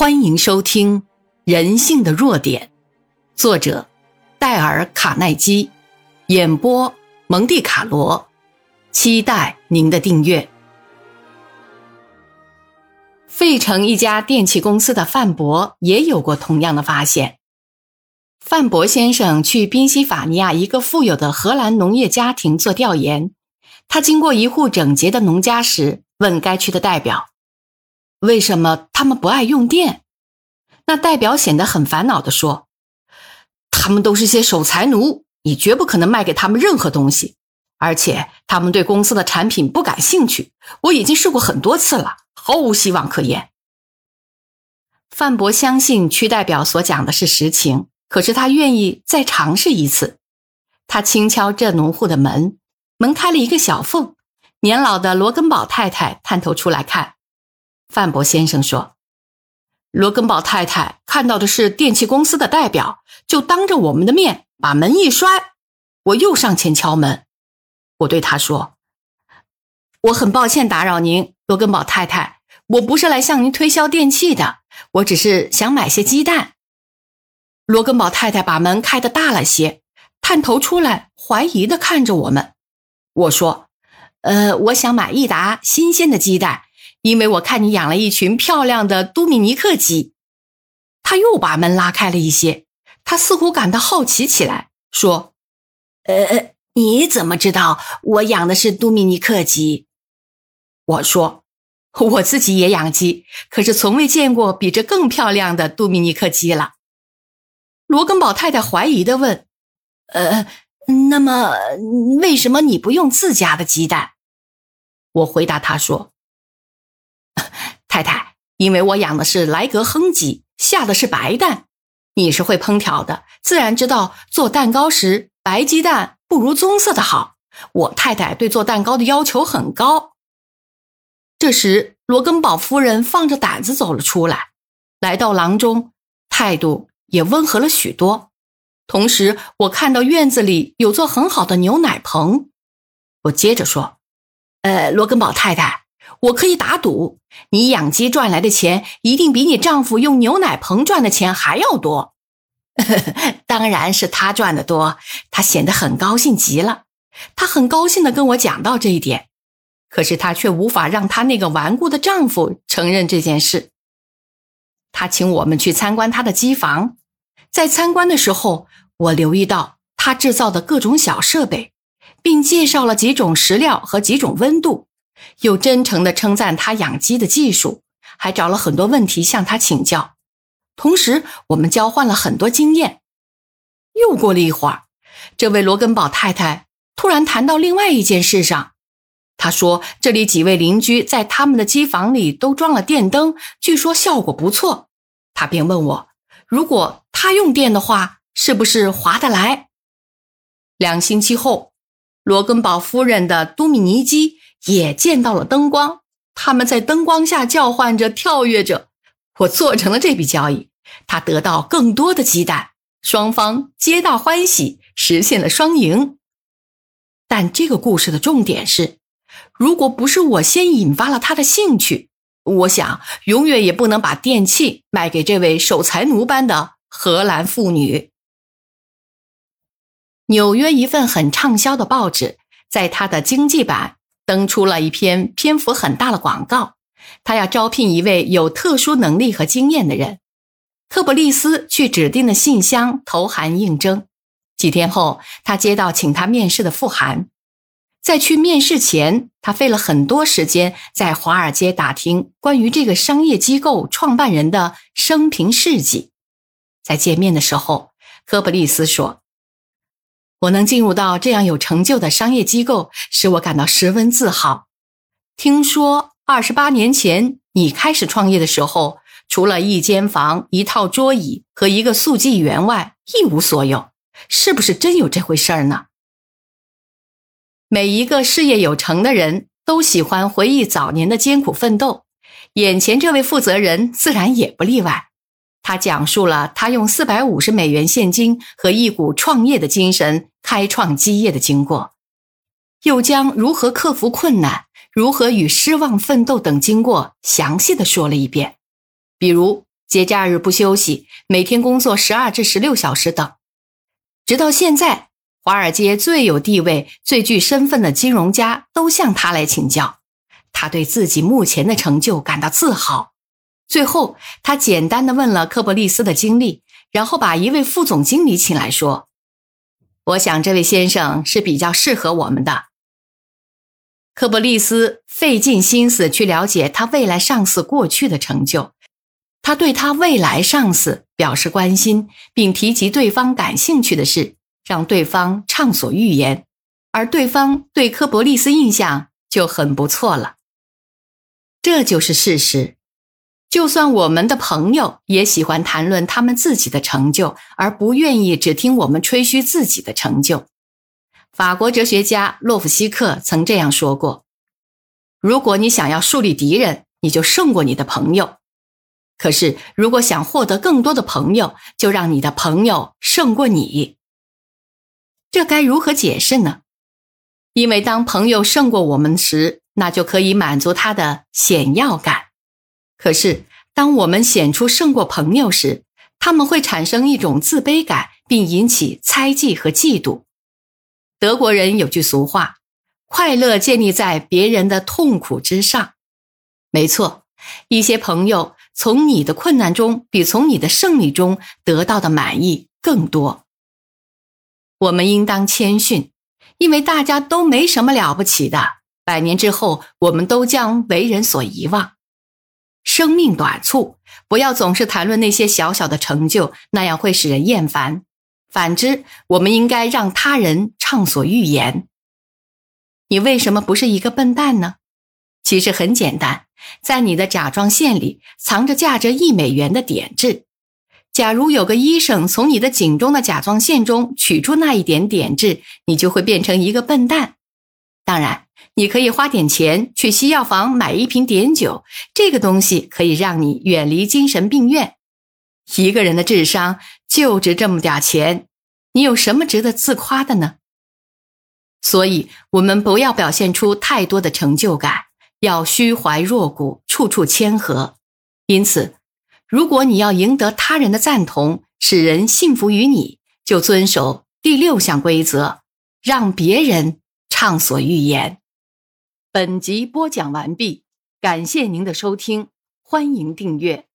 欢迎收听《人性的弱点》，作者戴尔·卡耐基，演播蒙蒂卡罗。期待您的订阅。费城一家电器公司的范博也有过同样的发现。范博先生去宾夕法尼亚一个富有的荷兰农业家庭做调研，他经过一户整洁的农家时，问该区的代表。为什么他们不爱用电？那代表显得很烦恼地说：“他们都是些守财奴，你绝不可能卖给他们任何东西，而且他们对公司的产品不感兴趣。我已经试过很多次了，毫无希望可言。”范博相信区代表所讲的是实情，可是他愿意再尝试一次。他轻敲这农户的门，门开了一个小缝，年老的罗根堡太太探头出来看。范博先生说：“罗根堡太太看到的是电器公司的代表，就当着我们的面把门一摔。我又上前敲门，我对他说：‘我很抱歉打扰您，罗根堡太太，我不是来向您推销电器的，我只是想买些鸡蛋。’罗根堡太太把门开得大了些，探头出来，怀疑地看着我们。我说：‘呃，我想买一打新鲜的鸡蛋。’”因为我看你养了一群漂亮的都米尼克鸡，他又把门拉开了一些。他似乎感到好奇起来，说：“呃，你怎么知道我养的是都米尼克鸡？”我说：“我自己也养鸡，可是从未见过比这更漂亮的都米尼克鸡了。”罗根堡太太怀疑的问：“呃，那么为什么你不用自家的鸡蛋？”我回答他说。太太，因为我养的是莱格亨鸡，下的是白蛋。你是会烹调的，自然知道做蛋糕时白鸡蛋不如棕色的好。我太太对做蛋糕的要求很高。这时，罗根堡夫人放着胆子走了出来，来到廊中，态度也温和了许多。同时，我看到院子里有座很好的牛奶棚。我接着说：“呃，罗根堡太太。”我可以打赌，你养鸡赚来的钱一定比你丈夫用牛奶棚赚的钱还要多。当然是他赚的多，他显得很高兴极了。他很高兴地跟我讲到这一点，可是他却无法让他那个顽固的丈夫承认这件事。他请我们去参观他的机房，在参观的时候，我留意到他制造的各种小设备，并介绍了几种食料和几种温度。又真诚地称赞他养鸡的技术，还找了很多问题向他请教。同时，我们交换了很多经验。又过了一会儿，这位罗根堡太太突然谈到另外一件事上。她说：“这里几位邻居在他们的机房里都装了电灯，据说效果不错。”她便问我：“如果他用电的话，是不是划得来？”两星期后，罗根堡夫人的都米尼基。也见到了灯光，他们在灯光下叫唤着、跳跃着。我做成了这笔交易，他得到更多的鸡蛋，双方皆大欢喜，实现了双赢。但这个故事的重点是，如果不是我先引发了他的兴趣，我想永远也不能把电器卖给这位守财奴般的荷兰妇女。纽约一份很畅销的报纸，在他的经济版。登出了一篇篇幅很大的广告，他要招聘一位有特殊能力和经验的人。科布利斯去指定的信箱投函应征。几天后，他接到请他面试的复函。在去面试前，他费了很多时间在华尔街打听关于这个商业机构创办人的生平事迹。在见面的时候，科布利斯说。我能进入到这样有成就的商业机构，使我感到十分自豪。听说二十八年前你开始创业的时候，除了一间房、一套桌椅和一个速记员外，一无所有，是不是真有这回事儿呢？每一个事业有成的人都喜欢回忆早年的艰苦奋斗，眼前这位负责人自然也不例外。他讲述了他用四百五十美元现金和一股创业的精神开创基业的经过，又将如何克服困难、如何与失望奋斗等经过详细的说了一遍。比如，节假日不休息，每天工作十二至十六小时等。直到现在，华尔街最有地位、最具身份的金融家都向他来请教。他对自己目前的成就感到自豪。最后，他简单的问了科伯利斯的经历，然后把一位副总经理请来说：“我想这位先生是比较适合我们的。”科伯利斯费尽心思去了解他未来上司过去的成就。他对他未来上司表示关心，并提及对方感兴趣的事，让对方畅所欲言，而对方对科伯利斯印象就很不错了。这就是事实。就算我们的朋友也喜欢谈论他们自己的成就，而不愿意只听我们吹嘘自己的成就。法国哲学家洛夫西克曾这样说过：“如果你想要树立敌人，你就胜过你的朋友。”可是，如果想获得更多的朋友，就让你的朋友胜过你。这该如何解释呢？因为当朋友胜过我们时，那就可以满足他的显要感。可是，当我们显出胜过朋友时，他们会产生一种自卑感，并引起猜忌和嫉妒。德国人有句俗话：“快乐建立在别人的痛苦之上。”没错，一些朋友。从你的困难中，比从你的胜利中得到的满意更多。我们应当谦逊，因为大家都没什么了不起的。百年之后，我们都将为人所遗忘。生命短促，不要总是谈论那些小小的成就，那样会使人厌烦。反之，我们应该让他人畅所欲言。你为什么不是一个笨蛋呢？其实很简单。在你的甲状腺里藏着价值一美元的碘质。假如有个医生从你的颈中的甲状腺中取出那一点碘质，你就会变成一个笨蛋。当然，你可以花点钱去西药房买一瓶碘酒，这个东西可以让你远离精神病院。一个人的智商就值这么点钱，你有什么值得自夸的呢？所以，我们不要表现出太多的成就感。要虚怀若谷，处处谦和。因此，如果你要赢得他人的赞同，使人信服于你，就遵守第六项规则，让别人畅所欲言。本集播讲完毕，感谢您的收听，欢迎订阅。